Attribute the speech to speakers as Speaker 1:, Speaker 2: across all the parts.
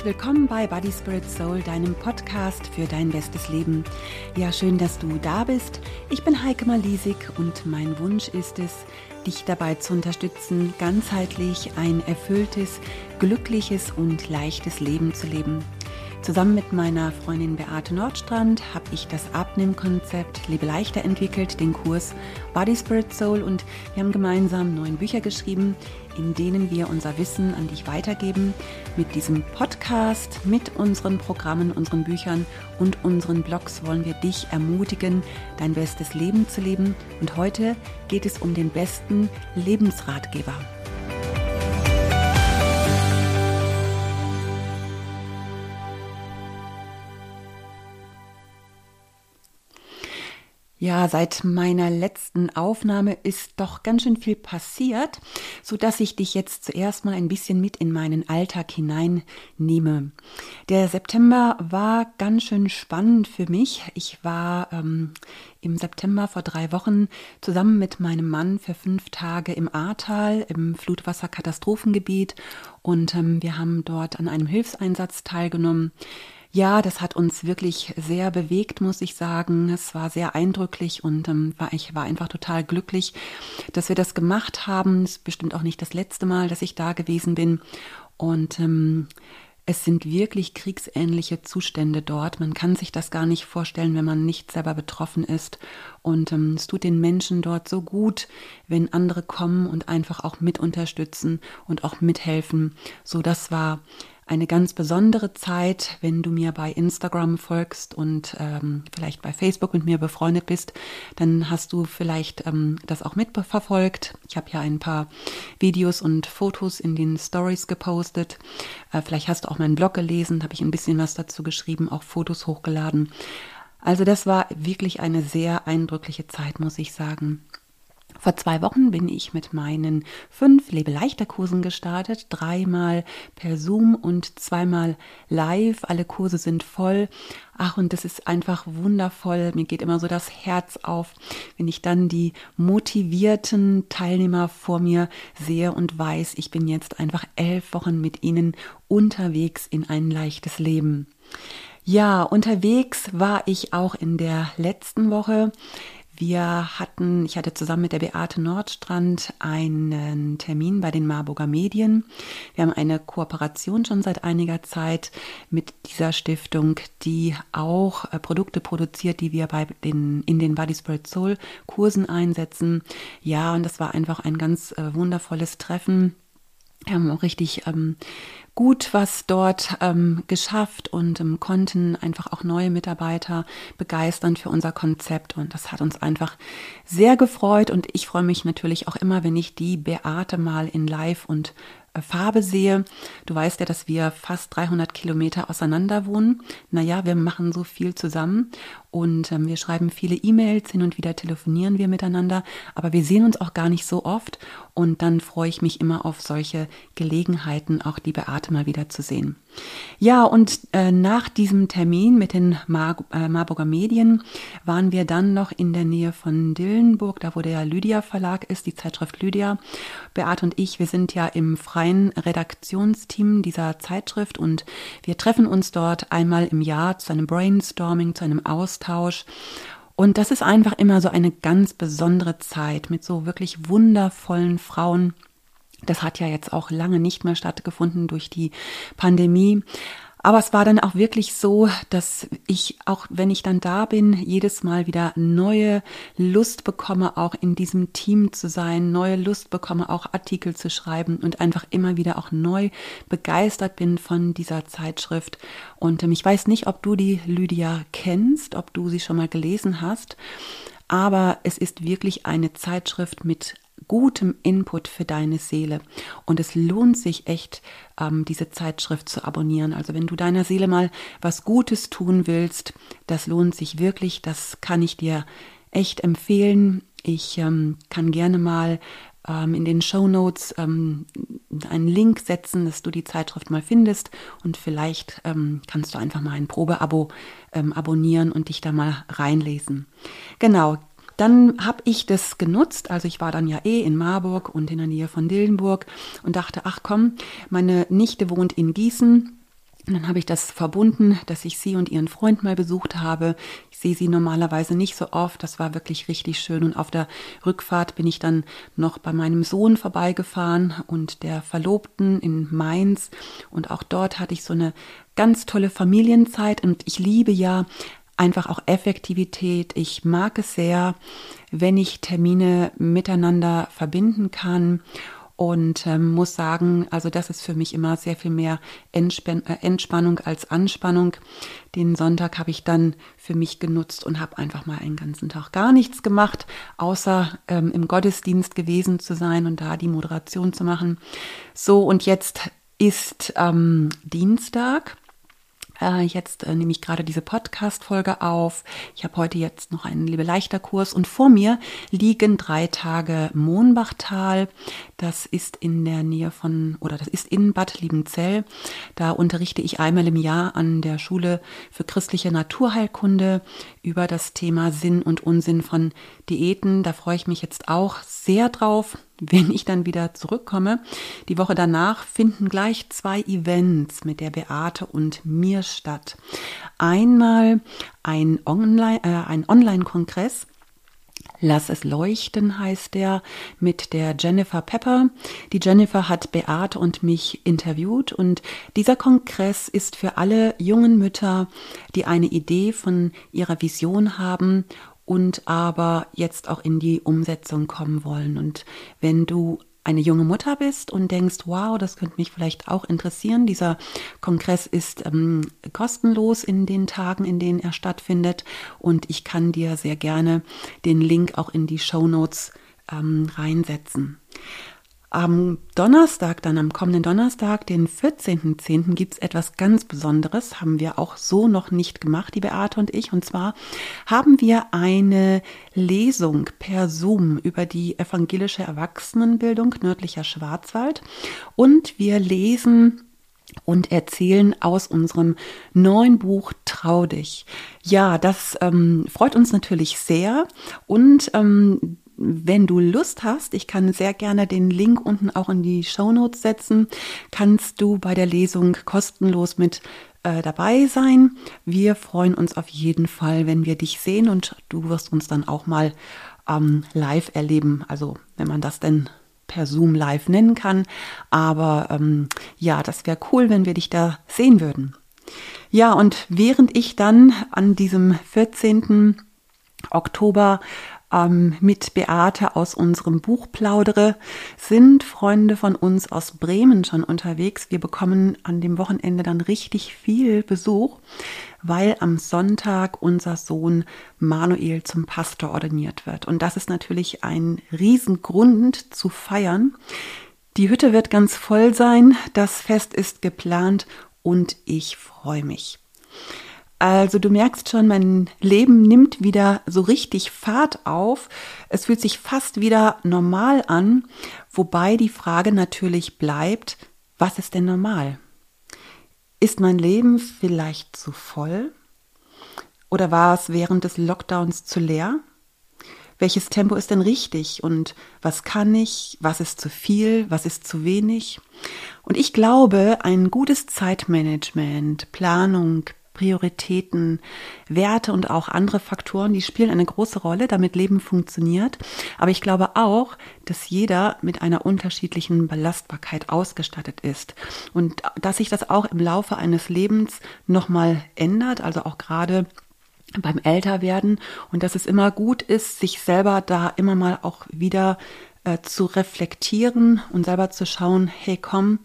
Speaker 1: herzlich willkommen bei Body Spirit Soul, deinem Podcast für dein bestes Leben. Ja, schön, dass du da bist. Ich bin Heike Malisik und mein Wunsch ist es, dich dabei zu unterstützen, ganzheitlich ein erfülltes, glückliches und leichtes Leben zu leben. Zusammen mit meiner Freundin Beate Nordstrand habe ich das Abnehmkonzept Lebe leichter entwickelt, den Kurs Body Spirit Soul und wir haben gemeinsam neun Bücher geschrieben, in denen wir unser Wissen an dich weitergeben. Mit diesem Podcast, mit unseren Programmen, unseren Büchern und unseren Blogs wollen wir dich ermutigen, dein bestes Leben zu leben. Und heute geht es um den besten Lebensratgeber. Ja, seit meiner letzten Aufnahme ist doch ganz schön viel passiert, so dass ich dich jetzt zuerst mal ein bisschen mit in meinen Alltag hineinnehme. Der September war ganz schön spannend für mich. Ich war ähm, im September vor drei Wochen zusammen mit meinem Mann für fünf Tage im Ahrtal im Flutwasserkatastrophengebiet und ähm, wir haben dort an einem Hilfseinsatz teilgenommen. Ja, das hat uns wirklich sehr bewegt, muss ich sagen. Es war sehr eindrücklich und ähm, war, ich war einfach total glücklich, dass wir das gemacht haben. Es ist bestimmt auch nicht das letzte Mal, dass ich da gewesen bin. Und ähm, es sind wirklich kriegsähnliche Zustände dort. Man kann sich das gar nicht vorstellen, wenn man nicht selber betroffen ist. Und ähm, es tut den Menschen dort so gut, wenn andere kommen und einfach auch mit unterstützen und auch mithelfen. So, das war eine ganz besondere Zeit, wenn du mir bei Instagram folgst und ähm, vielleicht bei Facebook mit mir befreundet bist, dann hast du vielleicht ähm, das auch mitverfolgt. Ich habe ja ein paar Videos und Fotos in den Stories gepostet. Äh, vielleicht hast du auch meinen Blog gelesen, habe ich ein bisschen was dazu geschrieben, auch Fotos hochgeladen. Also das war wirklich eine sehr eindrückliche Zeit, muss ich sagen. Vor zwei Wochen bin ich mit meinen fünf Lebeleichter-Kursen gestartet, dreimal per Zoom und zweimal live. Alle Kurse sind voll. Ach, und das ist einfach wundervoll. Mir geht immer so das Herz auf, wenn ich dann die motivierten Teilnehmer vor mir sehe und weiß, ich bin jetzt einfach elf Wochen mit ihnen unterwegs in ein leichtes Leben. Ja, unterwegs war ich auch in der letzten Woche. Wir hatten, ich hatte zusammen mit der Beate Nordstrand einen Termin bei den Marburger Medien. Wir haben eine Kooperation schon seit einiger Zeit mit dieser Stiftung, die auch äh, Produkte produziert, die wir bei den, in den Body Spirit Soul Kursen einsetzen. Ja, und das war einfach ein ganz äh, wundervolles Treffen. Wir haben auch richtig ähm, gut was dort ähm, geschafft und ähm, konnten einfach auch neue Mitarbeiter begeistern für unser Konzept. Und das hat uns einfach sehr gefreut. Und ich freue mich natürlich auch immer, wenn ich die Beate mal in Live und Farbe sehe. Du weißt ja, dass wir fast 300 Kilometer auseinander wohnen. Naja, wir machen so viel zusammen und ähm, wir schreiben viele E-Mails, hin und wieder telefonieren wir miteinander, aber wir sehen uns auch gar nicht so oft und dann freue ich mich immer auf solche Gelegenheiten, auch die Beate mal wieder zu sehen. Ja, und äh, nach diesem Termin mit den Mar äh, Marburger Medien waren wir dann noch in der Nähe von Dillenburg, da wo der Lydia Verlag ist, die Zeitschrift Lydia. Beate und ich, wir sind ja im freien Redaktionsteam dieser Zeitschrift und wir treffen uns dort einmal im Jahr zu einem Brainstorming, zu einem Austausch. Und das ist einfach immer so eine ganz besondere Zeit mit so wirklich wundervollen Frauen, das hat ja jetzt auch lange nicht mehr stattgefunden durch die Pandemie. Aber es war dann auch wirklich so, dass ich, auch wenn ich dann da bin, jedes Mal wieder neue Lust bekomme, auch in diesem Team zu sein, neue Lust bekomme, auch Artikel zu schreiben und einfach immer wieder auch neu begeistert bin von dieser Zeitschrift. Und ähm, ich weiß nicht, ob du die Lydia kennst, ob du sie schon mal gelesen hast. Aber es ist wirklich eine Zeitschrift mit gutem Input für deine Seele. Und es lohnt sich echt, ähm, diese Zeitschrift zu abonnieren. Also wenn du deiner Seele mal was Gutes tun willst, das lohnt sich wirklich. Das kann ich dir echt empfehlen. Ich ähm, kann gerne mal ähm, in den Show Notes einen Link setzen, dass du die Zeitschrift mal findest und vielleicht kannst du einfach mal ein Probeabo abonnieren und dich da mal reinlesen. Genau, dann habe ich das genutzt, also ich war dann ja eh in Marburg und in der Nähe von Dillenburg und dachte, ach komm, meine Nichte wohnt in Gießen. Und dann habe ich das verbunden, dass ich sie und ihren Freund mal besucht habe. Ich sehe sie normalerweise nicht so oft. Das war wirklich richtig schön. Und auf der Rückfahrt bin ich dann noch bei meinem Sohn vorbeigefahren und der Verlobten in Mainz. Und auch dort hatte ich so eine ganz tolle Familienzeit. Und ich liebe ja einfach auch Effektivität. Ich mag es sehr, wenn ich Termine miteinander verbinden kann und ähm, muss sagen, also das ist für mich immer sehr viel mehr äh, Entspannung als Anspannung. Den Sonntag habe ich dann für mich genutzt und habe einfach mal einen ganzen Tag gar nichts gemacht, außer ähm, im Gottesdienst gewesen zu sein und da die Moderation zu machen. So, und jetzt ist ähm, Dienstag äh, jetzt äh, nehme ich gerade diese Podcast-Folge auf. Ich habe heute jetzt noch einen Liebe leichter Kurs und vor mir liegen drei Tage Mohnbachtal. Das ist in der Nähe von, oder das ist in Bad Liebenzell. Da unterrichte ich einmal im Jahr an der Schule für christliche Naturheilkunde über das Thema Sinn und Unsinn von Diäten. Da freue ich mich jetzt auch sehr drauf wenn ich dann wieder zurückkomme. Die Woche danach finden gleich zwei Events mit der Beate und mir statt. Einmal ein Online, äh, Online-Kongress. Lass es leuchten heißt der mit der Jennifer Pepper. Die Jennifer hat Beate und mich interviewt und dieser Kongress ist für alle jungen Mütter, die eine Idee von ihrer Vision haben und aber jetzt auch in die Umsetzung kommen wollen. Und wenn du eine junge Mutter bist und denkst, wow, das könnte mich vielleicht auch interessieren. Dieser Kongress ist ähm, kostenlos in den Tagen, in denen er stattfindet. Und ich kann dir sehr gerne den Link auch in die Show Notes ähm, reinsetzen. Am Donnerstag, dann am kommenden Donnerstag, den 14.10., gibt es etwas ganz Besonderes, haben wir auch so noch nicht gemacht, die Beate und ich. Und zwar haben wir eine Lesung per Zoom über die evangelische Erwachsenenbildung nördlicher Schwarzwald. Und wir lesen und erzählen aus unserem neuen Buch Trau dich. Ja, das ähm, freut uns natürlich sehr und ähm, wenn du Lust hast, ich kann sehr gerne den Link unten auch in die Show Notes setzen, kannst du bei der Lesung kostenlos mit äh, dabei sein. Wir freuen uns auf jeden Fall, wenn wir dich sehen und du wirst uns dann auch mal ähm, live erleben. Also wenn man das denn per Zoom live nennen kann. Aber ähm, ja, das wäre cool, wenn wir dich da sehen würden. Ja, und während ich dann an diesem 14. Oktober ähm, mit Beate aus unserem Buch plaudere, sind Freunde von uns aus Bremen schon unterwegs. Wir bekommen an dem Wochenende dann richtig viel Besuch, weil am Sonntag unser Sohn Manuel zum Pastor ordiniert wird. Und das ist natürlich ein Riesengrund zu feiern. Die Hütte wird ganz voll sein, das Fest ist geplant und ich freue mich. Also du merkst schon, mein Leben nimmt wieder so richtig Fahrt auf. Es fühlt sich fast wieder normal an, wobei die Frage natürlich bleibt, was ist denn normal? Ist mein Leben vielleicht zu voll? Oder war es während des Lockdowns zu leer? Welches Tempo ist denn richtig und was kann ich, was ist zu viel, was ist zu wenig? Und ich glaube, ein gutes Zeitmanagement, Planung, Prioritäten, Werte und auch andere Faktoren, die spielen eine große Rolle, damit Leben funktioniert. Aber ich glaube auch, dass jeder mit einer unterschiedlichen Belastbarkeit ausgestattet ist und dass sich das auch im Laufe eines Lebens nochmal ändert, also auch gerade beim Älterwerden und dass es immer gut ist, sich selber da immer mal auch wieder äh, zu reflektieren und selber zu schauen, hey komm,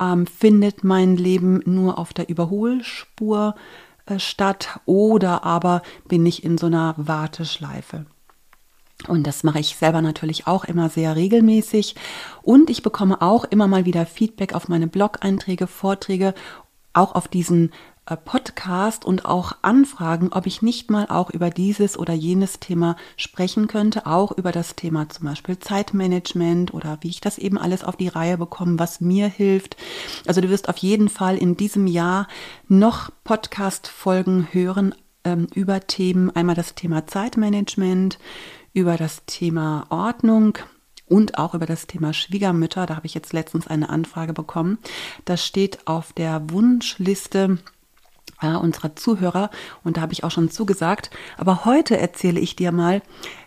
Speaker 1: ähm, findet mein Leben nur auf der Überholspur äh, statt oder aber bin ich in so einer Warteschleife. Und das mache ich selber natürlich auch immer sehr regelmäßig. Und ich bekomme auch immer mal wieder Feedback auf meine Blog-Einträge, Vorträge, auch auf diesen Podcast und auch anfragen, ob ich nicht mal auch über dieses oder jenes Thema sprechen könnte, auch über das Thema zum Beispiel Zeitmanagement oder wie ich das eben alles auf die Reihe bekomme, was mir hilft. Also du wirst auf jeden Fall in diesem Jahr noch Podcast-Folgen hören ähm, über Themen, einmal das Thema Zeitmanagement, über das Thema Ordnung, und auch über das Thema Schwiegermütter. Da habe ich jetzt letztens eine Anfrage bekommen. Das steht auf der Wunschliste äh, unserer Zuhörer und da habe ich auch schon zugesagt. Aber heute erzähle ich dir mal,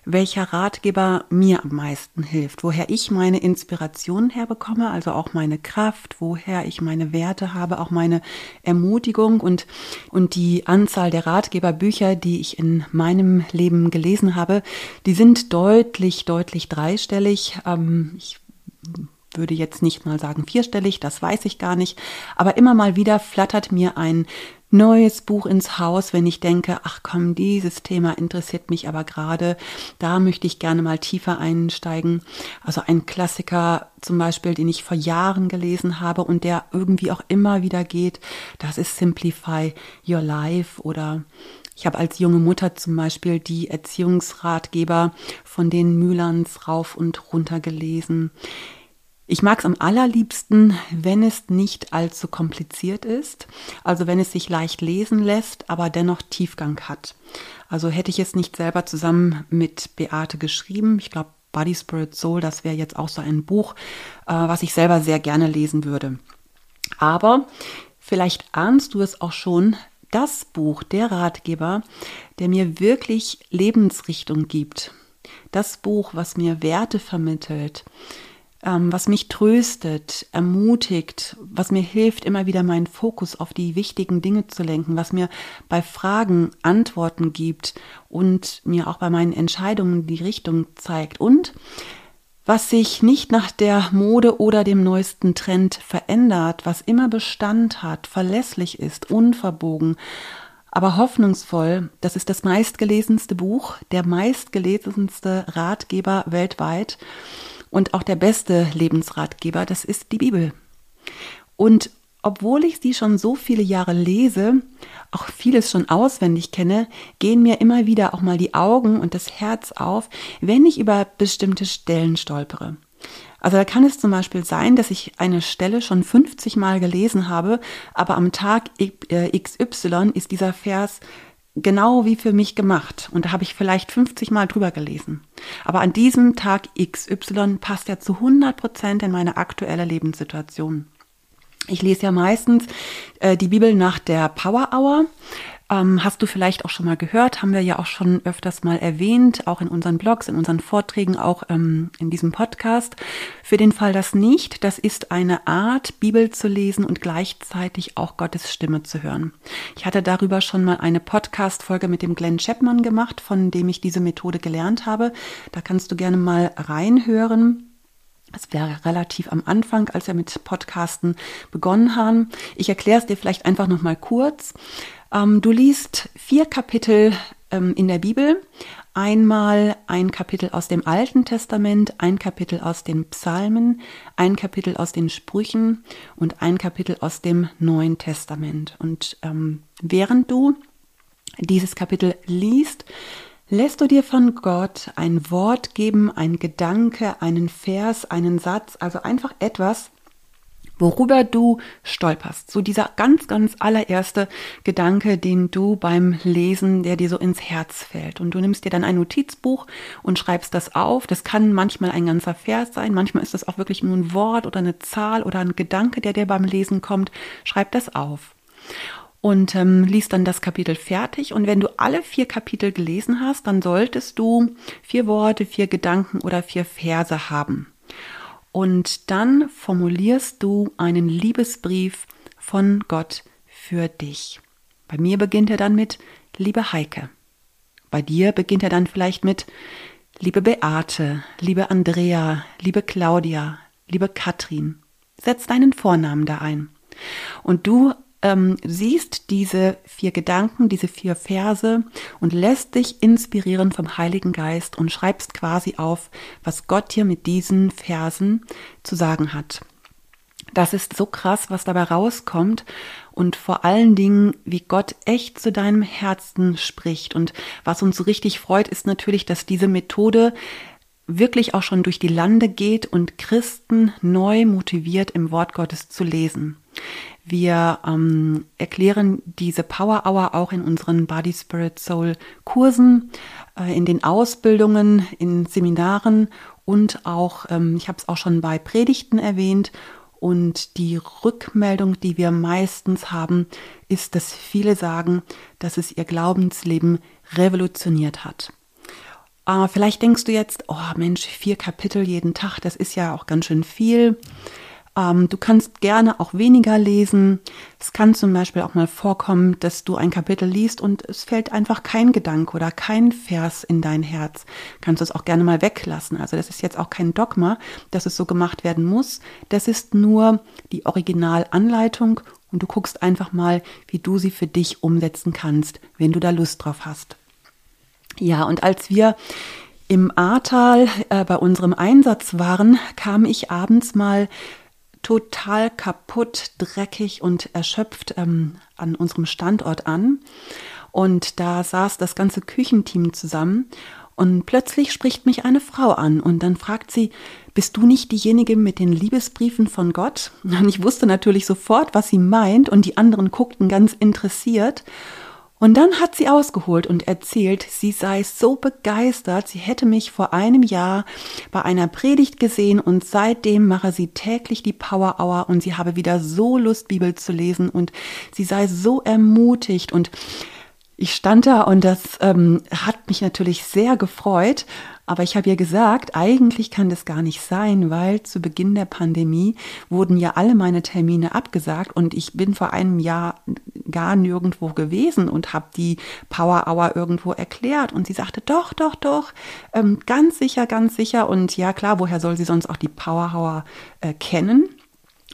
Speaker 1: welcher Ratgeber mir am meisten hilft, woher ich meine Inspiration herbekomme, also auch meine Kraft, woher ich meine Werte habe, auch meine Ermutigung und, und die Anzahl der Ratgeberbücher, die ich in meinem Leben gelesen habe, die sind deutlich, deutlich dreistellig. Ähm, ich würde jetzt nicht mal sagen vierstellig, das weiß ich gar nicht, aber immer mal wieder flattert mir ein neues Buch ins Haus, wenn ich denke, ach komm, dieses Thema interessiert mich aber gerade, da möchte ich gerne mal tiefer einsteigen. Also ein Klassiker zum Beispiel, den ich vor Jahren gelesen habe und der irgendwie auch immer wieder geht, das ist Simplify Your Life oder ich habe als junge Mutter zum Beispiel die Erziehungsratgeber von den Mühlans rauf und runter gelesen. Ich mag es am allerliebsten, wenn es nicht allzu kompliziert ist, also wenn es sich leicht lesen lässt, aber dennoch Tiefgang hat. Also hätte ich es nicht selber zusammen mit Beate geschrieben, ich glaube Body Spirit Soul, das wäre jetzt auch so ein Buch, äh, was ich selber sehr gerne lesen würde. Aber vielleicht ahnst du es auch schon, das Buch, der Ratgeber, der mir wirklich Lebensrichtung gibt. Das Buch, was mir Werte vermittelt, ähm, was mich tröstet, ermutigt, was mir hilft, immer wieder meinen Fokus auf die wichtigen Dinge zu lenken, was mir bei Fragen Antworten gibt und mir auch bei meinen Entscheidungen die Richtung zeigt und was sich nicht nach der Mode oder dem neuesten Trend verändert, was immer Bestand hat, verlässlich ist, unverbogen, aber hoffnungsvoll. Das ist das meistgelesenste Buch, der meistgelesenste Ratgeber weltweit. Und auch der beste Lebensratgeber, das ist die Bibel. Und obwohl ich sie schon so viele Jahre lese, auch vieles schon auswendig kenne, gehen mir immer wieder auch mal die Augen und das Herz auf, wenn ich über bestimmte Stellen stolpere. Also da kann es zum Beispiel sein, dass ich eine Stelle schon 50 Mal gelesen habe, aber am Tag XY ist dieser Vers genau wie für mich gemacht. Und da habe ich vielleicht 50 Mal drüber gelesen. Aber an diesem Tag XY passt er zu 100 Prozent in meine aktuelle Lebenssituation. Ich lese ja meistens äh, die Bibel nach der Power Hour. Ähm, hast du vielleicht auch schon mal gehört, haben wir ja auch schon öfters mal erwähnt, auch in unseren Blogs, in unseren Vorträgen, auch ähm, in diesem Podcast. Für den Fall das nicht, das ist eine Art, Bibel zu lesen und gleichzeitig auch Gottes Stimme zu hören. Ich hatte darüber schon mal eine Podcast-Folge mit dem Glenn Chapman gemacht, von dem ich diese Methode gelernt habe. Da kannst du gerne mal reinhören. Es wäre relativ am Anfang, als wir mit Podcasten begonnen haben. Ich erkläre es dir vielleicht einfach noch mal kurz. Ähm, du liest vier Kapitel ähm, in der Bibel. Einmal ein Kapitel aus dem Alten Testament, ein Kapitel aus den Psalmen, ein Kapitel aus den Sprüchen und ein Kapitel aus dem Neuen Testament. Und ähm, während du dieses Kapitel liest, lässt du dir von Gott ein Wort geben, ein Gedanke, einen Vers, einen Satz, also einfach etwas, worüber du stolperst. So dieser ganz, ganz allererste Gedanke, den du beim Lesen, der dir so ins Herz fällt. Und du nimmst dir dann ein Notizbuch und schreibst das auf. Das kann manchmal ein ganzer Vers sein, manchmal ist das auch wirklich nur ein Wort oder eine Zahl oder ein Gedanke, der dir beim Lesen kommt. Schreib das auf. Und ähm, liest dann das Kapitel fertig. Und wenn du alle vier Kapitel gelesen hast, dann solltest du vier Worte, vier Gedanken oder vier Verse haben. Und dann formulierst du einen Liebesbrief von Gott für dich. Bei mir beginnt er dann mit Liebe Heike. Bei dir beginnt er dann vielleicht mit Liebe Beate, liebe Andrea, liebe Claudia, liebe Katrin. Setz deinen Vornamen da ein. Und du ähm, siehst diese vier Gedanken, diese vier Verse und lässt dich inspirieren vom Heiligen Geist und schreibst quasi auf, was Gott dir mit diesen Versen zu sagen hat. Das ist so krass, was dabei rauskommt und vor allen Dingen, wie Gott echt zu deinem Herzen spricht. Und was uns so richtig freut, ist natürlich, dass diese Methode wirklich auch schon durch die Lande geht und Christen neu motiviert im Wort Gottes zu lesen. Wir ähm, erklären diese Power Hour auch in unseren Body Spirit Soul Kursen, äh, in den Ausbildungen, in Seminaren und auch, ähm, ich habe es auch schon bei Predigten erwähnt, und die Rückmeldung, die wir meistens haben, ist, dass viele sagen, dass es ihr Glaubensleben revolutioniert hat. Äh, vielleicht denkst du jetzt, oh Mensch, vier Kapitel jeden Tag, das ist ja auch ganz schön viel. Ähm, du kannst gerne auch weniger lesen. Es kann zum Beispiel auch mal vorkommen, dass du ein Kapitel liest und es fällt einfach kein Gedanke oder kein Vers in dein Herz. Kannst du es auch gerne mal weglassen. Also das ist jetzt auch kein Dogma, dass es so gemacht werden muss. Das ist nur die Originalanleitung und du guckst einfach mal, wie du sie für dich umsetzen kannst, wenn du da Lust drauf hast. Ja, und als wir im Ahrtal äh, bei unserem Einsatz waren, kam ich abends mal total kaputt, dreckig und erschöpft ähm, an unserem Standort an. Und da saß das ganze Küchenteam zusammen und plötzlich spricht mich eine Frau an und dann fragt sie, bist du nicht diejenige mit den Liebesbriefen von Gott? Und ich wusste natürlich sofort, was sie meint und die anderen guckten ganz interessiert. Und dann hat sie ausgeholt und erzählt, sie sei so begeistert, sie hätte mich vor einem Jahr bei einer Predigt gesehen und seitdem mache sie täglich die Power Hour und sie habe wieder so Lust, Bibel zu lesen und sie sei so ermutigt und ich stand da und das ähm, hat mich natürlich sehr gefreut. Aber ich habe ihr gesagt, eigentlich kann das gar nicht sein, weil zu Beginn der Pandemie wurden ja alle meine Termine abgesagt und ich bin vor einem Jahr gar nirgendwo gewesen und habe die Power Hour irgendwo erklärt. Und sie sagte, doch, doch, doch, ähm, ganz sicher, ganz sicher. Und ja klar, woher soll sie sonst auch die Power Hour äh, kennen?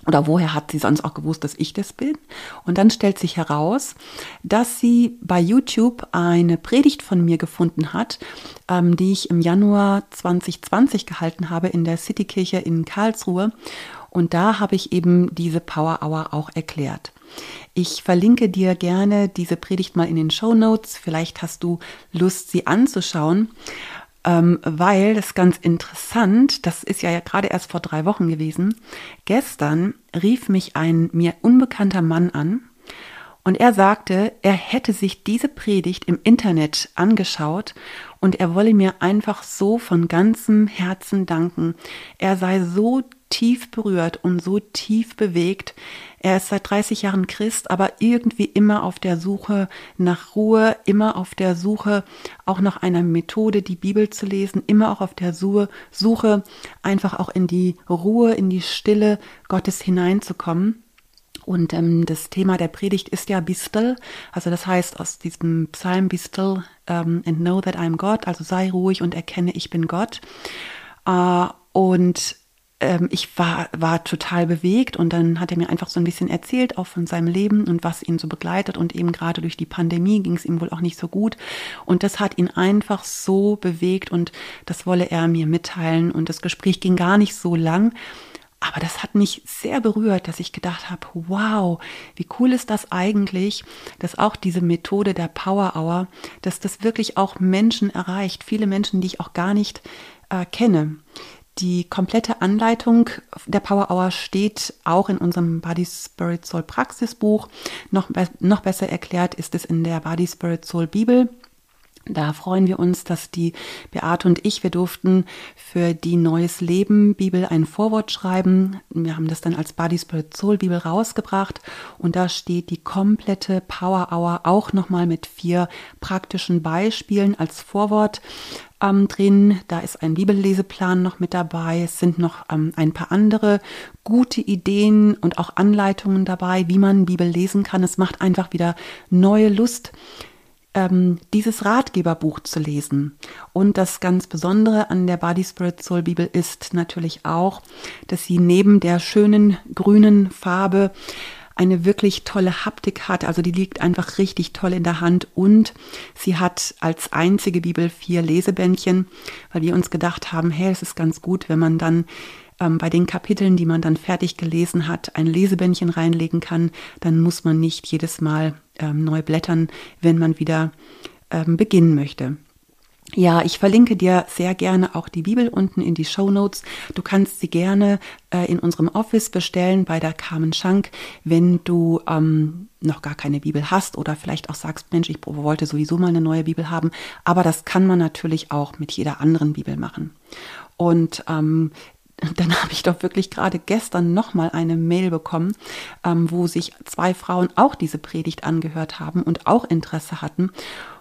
Speaker 1: Oder woher hat sie sonst auch gewusst, dass ich das bin? Und dann stellt sich heraus, dass sie bei YouTube eine Predigt von mir gefunden hat, ähm, die ich im Januar 2020 gehalten habe in der Citykirche in Karlsruhe. Und da habe ich eben diese Power Hour auch erklärt. Ich verlinke dir gerne diese Predigt mal in den Show Notes. Vielleicht hast du Lust, sie anzuschauen ähm, weil das ist ganz interessant, das ist ja gerade erst vor drei Wochen gewesen. Gestern rief mich ein mir unbekannter Mann an und er sagte, er hätte sich diese Predigt im Internet angeschaut und er wolle mir einfach so von ganzem Herzen danken. Er sei so tief berührt und so tief bewegt. Er ist seit 30 Jahren Christ, aber irgendwie immer auf der Suche nach Ruhe, immer auf der Suche auch nach einer Methode, die Bibel zu lesen, immer auch auf der Suche, einfach auch in die Ruhe, in die Stille Gottes hineinzukommen. Und ähm, das Thema der Predigt ist ja Be still, also das heißt aus diesem Psalm Be still um, and know that I'm God, also sei ruhig und erkenne, ich bin Gott. Uh, und ähm, ich war, war total bewegt und dann hat er mir einfach so ein bisschen erzählt, auch von seinem Leben und was ihn so begleitet und eben gerade durch die Pandemie ging es ihm wohl auch nicht so gut und das hat ihn einfach so bewegt und das wolle er mir mitteilen und das Gespräch ging gar nicht so lang. Aber das hat mich sehr berührt, dass ich gedacht habe, wow, wie cool ist das eigentlich, dass auch diese Methode der Power Hour, dass das wirklich auch Menschen erreicht, viele Menschen, die ich auch gar nicht äh, kenne. Die komplette Anleitung der Power Hour steht auch in unserem Body Spirit Soul Praxisbuch. Noch, noch besser erklärt ist es in der Body Spirit Soul Bibel. Da freuen wir uns, dass die Beate und ich, wir durften für die Neues Leben Bibel ein Vorwort schreiben. Wir haben das dann als Body Spirit Soul Bibel rausgebracht und da steht die komplette Power Hour auch nochmal mit vier praktischen Beispielen als Vorwort ähm, drin. Da ist ein Bibelleseplan noch mit dabei. Es sind noch ähm, ein paar andere gute Ideen und auch Anleitungen dabei, wie man Bibel lesen kann. Es macht einfach wieder neue Lust ähm, dieses Ratgeberbuch zu lesen. Und das ganz Besondere an der Body Spirit Soul Bibel ist natürlich auch, dass sie neben der schönen grünen Farbe eine wirklich tolle Haptik hat. Also die liegt einfach richtig toll in der Hand und sie hat als einzige Bibel vier Lesebändchen, weil wir uns gedacht haben, hey, es ist ganz gut, wenn man dann ähm, bei den Kapiteln, die man dann fertig gelesen hat, ein Lesebändchen reinlegen kann, dann muss man nicht jedes Mal ähm, neu blättern, wenn man wieder ähm, beginnen möchte. Ja, ich verlinke dir sehr gerne auch die Bibel unten in die Show Notes. Du kannst sie gerne äh, in unserem Office bestellen bei der Carmen Schank, wenn du ähm, noch gar keine Bibel hast oder vielleicht auch sagst, Mensch, ich wollte sowieso mal eine neue Bibel haben. Aber das kann man natürlich auch mit jeder anderen Bibel machen. Und ähm, dann habe ich doch wirklich gerade gestern nochmal eine Mail bekommen, ähm, wo sich zwei Frauen auch diese Predigt angehört haben und auch Interesse hatten.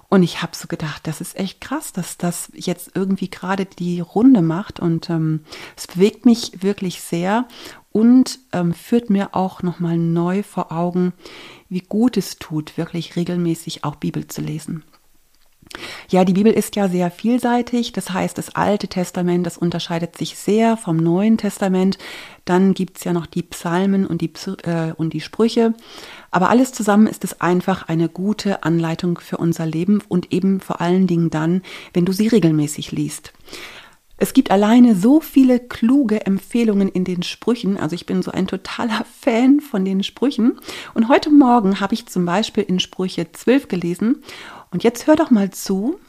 Speaker 1: Und ich habe so gedacht, das ist echt krass, dass das jetzt irgendwie gerade die Runde macht. Und ähm, es bewegt mich wirklich sehr und ähm, führt mir auch nochmal neu vor Augen, wie gut es tut, wirklich regelmäßig auch Bibel zu lesen. Ja, die Bibel ist ja sehr vielseitig. Das heißt, das Alte Testament, das unterscheidet sich sehr vom Neuen Testament. Dann gibt's ja noch die Psalmen und die, äh, und die Sprüche. Aber alles zusammen ist es einfach eine gute Anleitung für unser Leben und eben vor allen Dingen dann, wenn du sie regelmäßig liest. Es gibt alleine so viele kluge Empfehlungen in den Sprüchen. Also ich bin so ein totaler Fan von den Sprüchen. Und heute Morgen habe ich zum Beispiel in Sprüche 12 gelesen und jetzt hör doch mal zu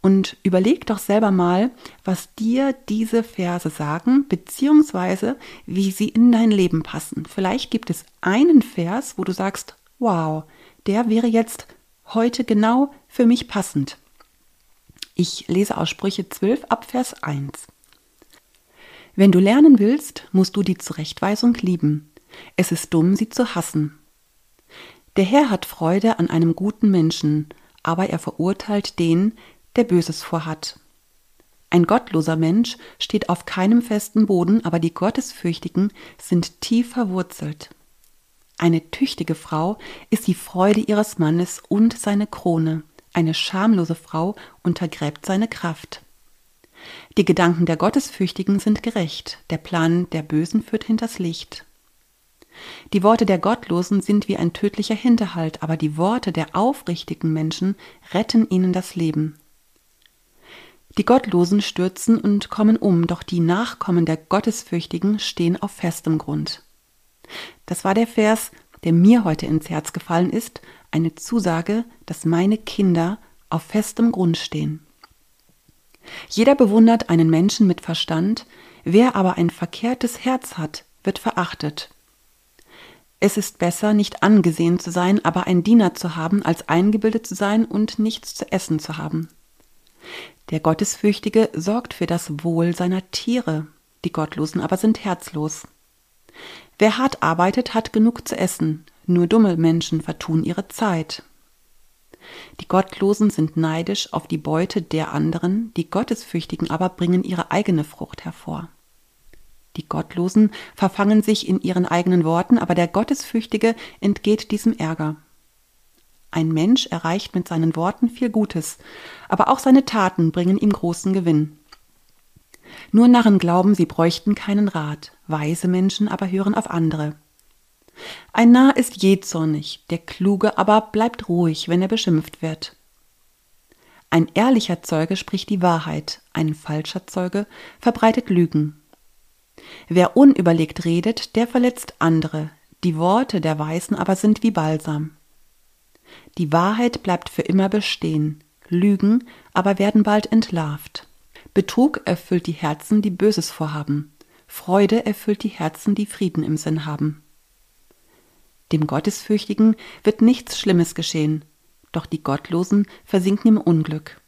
Speaker 1: und überleg doch selber mal, was dir diese Verse sagen, beziehungsweise wie sie in dein Leben passen. Vielleicht gibt es einen Vers, wo du sagst, wow, der wäre jetzt heute genau für mich passend. Ich lese aus Sprüche 12 ab Vers 1. Wenn du lernen willst, musst du die Zurechtweisung lieben. Es ist dumm, sie zu hassen. Der Herr hat Freude an einem guten Menschen, aber er verurteilt den, der Böses vorhat. Ein gottloser Mensch steht auf keinem festen Boden, aber die Gottesfürchtigen sind tief verwurzelt. Eine tüchtige Frau ist die Freude ihres Mannes und seine Krone. Eine schamlose Frau untergräbt seine Kraft. Die Gedanken der Gottesfürchtigen sind gerecht, der Plan der Bösen führt hinters Licht. Die Worte der Gottlosen sind wie ein tödlicher Hinterhalt, aber die Worte der aufrichtigen Menschen retten ihnen das Leben. Die Gottlosen stürzen und kommen um, doch die Nachkommen der Gottesfürchtigen stehen auf festem Grund. Das war der Vers, der mir heute ins Herz gefallen ist, eine Zusage, dass meine Kinder auf festem Grund stehen. Jeder bewundert einen Menschen mit Verstand, wer aber ein verkehrtes Herz hat, wird verachtet. Es ist besser, nicht angesehen zu sein, aber ein Diener zu haben, als eingebildet zu sein und nichts zu essen zu haben. Der Gottesfürchtige sorgt für das Wohl seiner Tiere, die Gottlosen aber sind herzlos. Wer hart arbeitet, hat genug zu essen, nur dumme Menschen vertun ihre Zeit. Die Gottlosen sind neidisch auf die Beute der anderen, die Gottesfürchtigen aber bringen ihre eigene Frucht hervor. Die Gottlosen verfangen sich in ihren eigenen Worten, aber der Gottesfürchtige entgeht diesem Ärger. Ein Mensch erreicht mit seinen Worten viel Gutes, aber auch seine Taten bringen ihm großen Gewinn. Nur Narren glauben, sie bräuchten keinen Rat, weise Menschen aber hören auf andere. Ein Narr ist jähzornig, der Kluge aber bleibt ruhig, wenn er beschimpft wird. Ein ehrlicher Zeuge spricht die Wahrheit, ein falscher Zeuge verbreitet Lügen. Wer unüberlegt redet, der verletzt andere, die Worte der Weisen aber sind wie Balsam. Die Wahrheit bleibt für immer bestehen, Lügen aber werden bald entlarvt. Betrug erfüllt die Herzen, die Böses vorhaben, Freude erfüllt die Herzen, die Frieden im Sinn haben. Dem Gottesfürchtigen wird nichts Schlimmes geschehen, doch die Gottlosen versinken im Unglück.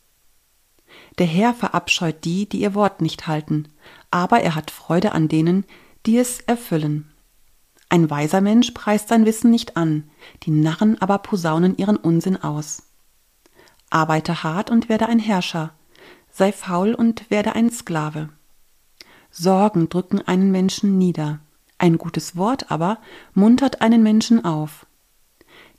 Speaker 1: Der Herr verabscheut die, die ihr Wort nicht halten, aber er hat Freude an denen, die es erfüllen. Ein weiser Mensch preist sein Wissen nicht an, die Narren aber posaunen ihren Unsinn aus. Arbeite hart und werde ein Herrscher, sei faul und werde ein Sklave. Sorgen drücken einen Menschen nieder, ein gutes Wort aber muntert einen Menschen auf.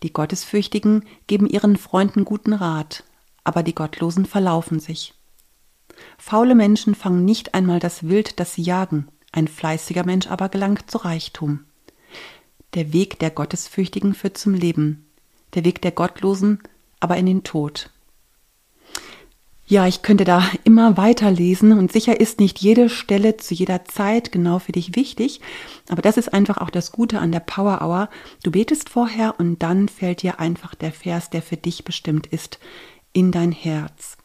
Speaker 1: Die Gottesfürchtigen geben ihren Freunden guten Rat, aber die Gottlosen verlaufen sich. Faule Menschen fangen nicht einmal das Wild, das sie jagen, ein fleißiger Mensch aber gelangt zu Reichtum. Der Weg der Gottesfürchtigen führt zum Leben, der Weg der Gottlosen aber in den Tod. Ja, ich könnte da immer weiterlesen und sicher ist nicht jede Stelle zu jeder Zeit genau für dich wichtig, aber das ist einfach auch das Gute an der Power Hour. Du betest vorher und dann fällt dir einfach der Vers, der für dich bestimmt ist, in dein Herz.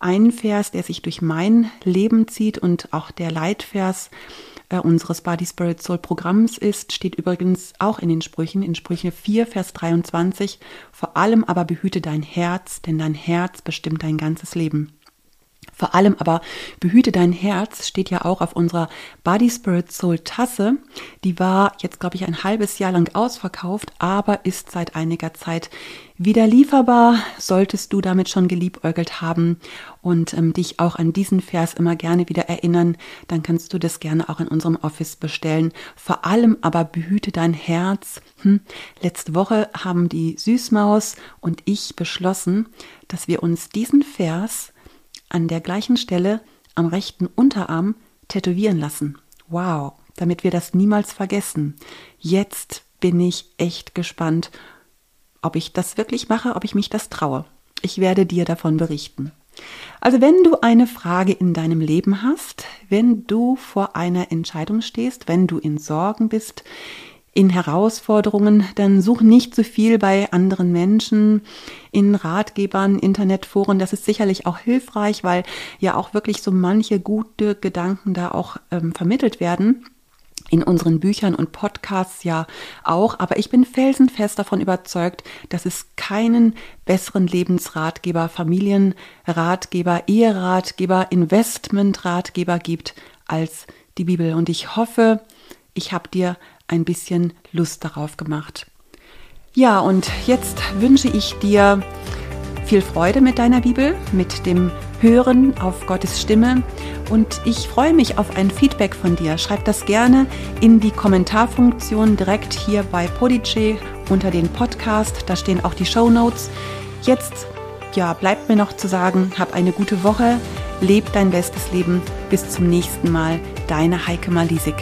Speaker 1: Ein Vers, der sich durch mein Leben zieht und auch der Leitvers äh, unseres Body Spirit Soul Programms ist, steht übrigens auch in den Sprüchen, in Sprüche 4, Vers 23. Vor allem aber behüte dein Herz, denn dein Herz bestimmt dein ganzes Leben. Vor allem aber behüte dein Herz steht ja auch auf unserer Body Spirit Soul Tasse. Die war jetzt, glaube ich, ein halbes Jahr lang ausverkauft, aber ist seit einiger Zeit wieder lieferbar. Solltest du damit schon geliebäugelt haben und ähm, dich auch an diesen Vers immer gerne wieder erinnern, dann kannst du das gerne auch in unserem Office bestellen. Vor allem aber behüte dein Herz. Hm. Letzte Woche haben die Süßmaus und ich beschlossen, dass wir uns diesen Vers an der gleichen Stelle am rechten Unterarm tätowieren lassen. Wow, damit wir das niemals vergessen. Jetzt bin ich echt gespannt, ob ich das wirklich mache, ob ich mich das traue. Ich werde dir davon berichten. Also wenn du eine Frage in deinem Leben hast, wenn du vor einer Entscheidung stehst, wenn du in Sorgen bist, in Herausforderungen, dann such nicht zu viel bei anderen Menschen, in Ratgebern, Internetforen. Das ist sicherlich auch hilfreich, weil ja auch wirklich so manche gute Gedanken da auch ähm, vermittelt werden in unseren Büchern und Podcasts ja auch, aber ich bin felsenfest davon überzeugt, dass es keinen besseren Lebensratgeber, Familienratgeber, Eheratgeber, Investmentratgeber gibt als die Bibel. Und ich hoffe, ich habe dir ein bisschen Lust darauf gemacht. Ja, und jetzt wünsche ich dir viel Freude mit deiner Bibel, mit dem Hören auf Gottes Stimme und ich freue mich auf ein Feedback von dir. Schreib das gerne in die Kommentarfunktion direkt hier bei Podice unter den Podcast. Da stehen auch die Show Notes. Jetzt ja, bleibt mir noch zu sagen, hab eine gute Woche, leb dein bestes Leben. Bis zum nächsten Mal, deine Heike Malisik.